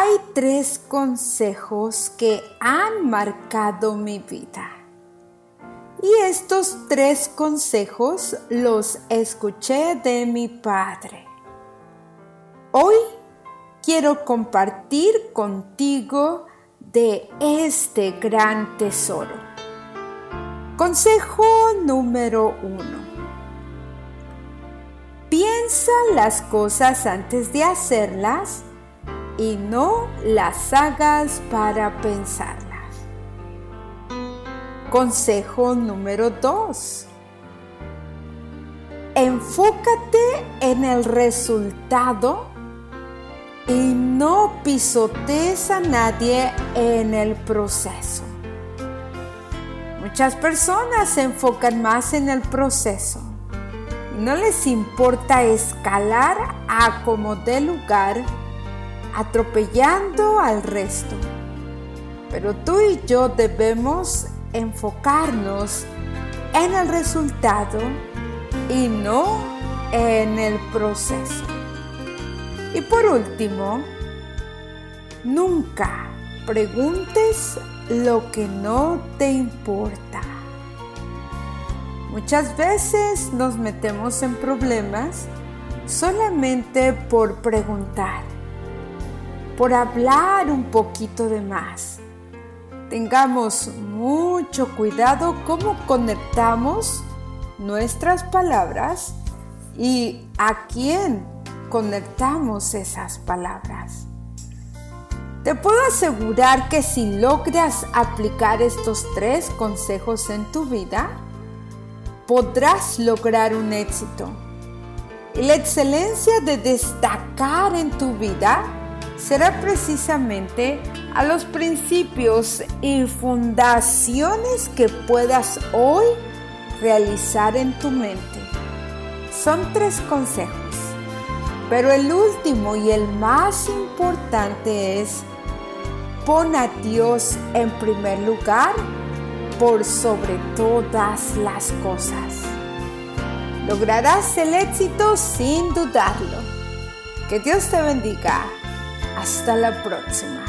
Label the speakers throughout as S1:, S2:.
S1: Hay tres consejos que han marcado mi vida. Y estos tres consejos los escuché de mi padre. Hoy quiero compartir contigo de este gran tesoro. Consejo número uno. Piensa las cosas antes de hacerlas y no las hagas para pensarlas. Consejo número 2. Enfócate en el resultado y no pisotees a nadie en el proceso. Muchas personas se enfocan más en el proceso no les importa escalar a como de lugar atropellando al resto. Pero tú y yo debemos enfocarnos en el resultado y no en el proceso. Y por último, nunca preguntes lo que no te importa. Muchas veces nos metemos en problemas solamente por preguntar por hablar un poquito de más. Tengamos mucho cuidado cómo conectamos nuestras palabras y a quién conectamos esas palabras. Te puedo asegurar que si logras aplicar estos tres consejos en tu vida, podrás lograr un éxito. Y la excelencia de destacar en tu vida será precisamente a los principios y fundaciones que puedas hoy realizar en tu mente. Son tres consejos, pero el último y el más importante es pon a Dios en primer lugar por sobre todas las cosas. Lograrás el éxito sin dudarlo. Que Dios te bendiga. Hasta la próxima.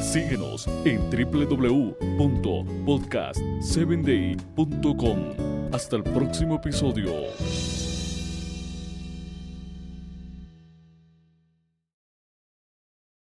S2: Síguenos en www.podcast7day.com. Hasta el próximo episodio.